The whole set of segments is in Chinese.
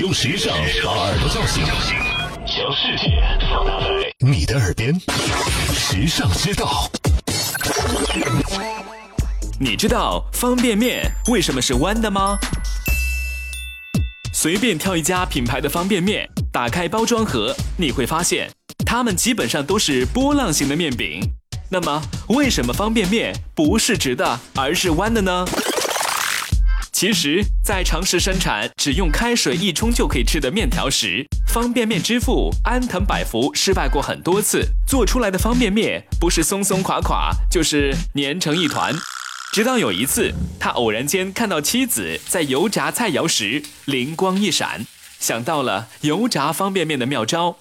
用时尚把耳朵叫醒，将世界放大在你的耳边，时尚之道。你知道方便面为什么是弯的吗？随便挑一家品牌的方便面，打开包装盒，你会发现它们基本上都是波浪形的面饼。那么，为什么方便面不是直的，而是弯的呢？其实，在尝试生产只用开水一冲就可以吃的面条时，方便面之父安藤百福失败过很多次，做出来的方便面不是松松垮垮，就是粘成一团。直到有一次，他偶然间看到妻子在油炸菜肴时，灵光一闪，想到了油炸方便面的妙招。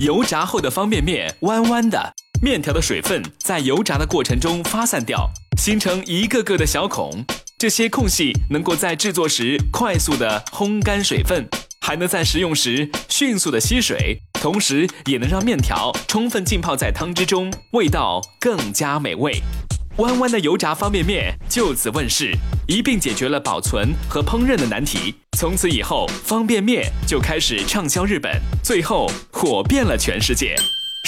油炸后的方便面弯弯的，面条的水分在油炸的过程中发散掉，形成一个个的小孔。这些空隙能够在制作时快速的烘干水分，还能在食用时迅速的吸水，同时也能让面条充分浸泡在汤汁中，味道更加美味。弯弯的油炸方便面就此问世，一并解决了保存和烹饪的难题。从此以后，方便面就开始畅销日本，最后火遍了全世界。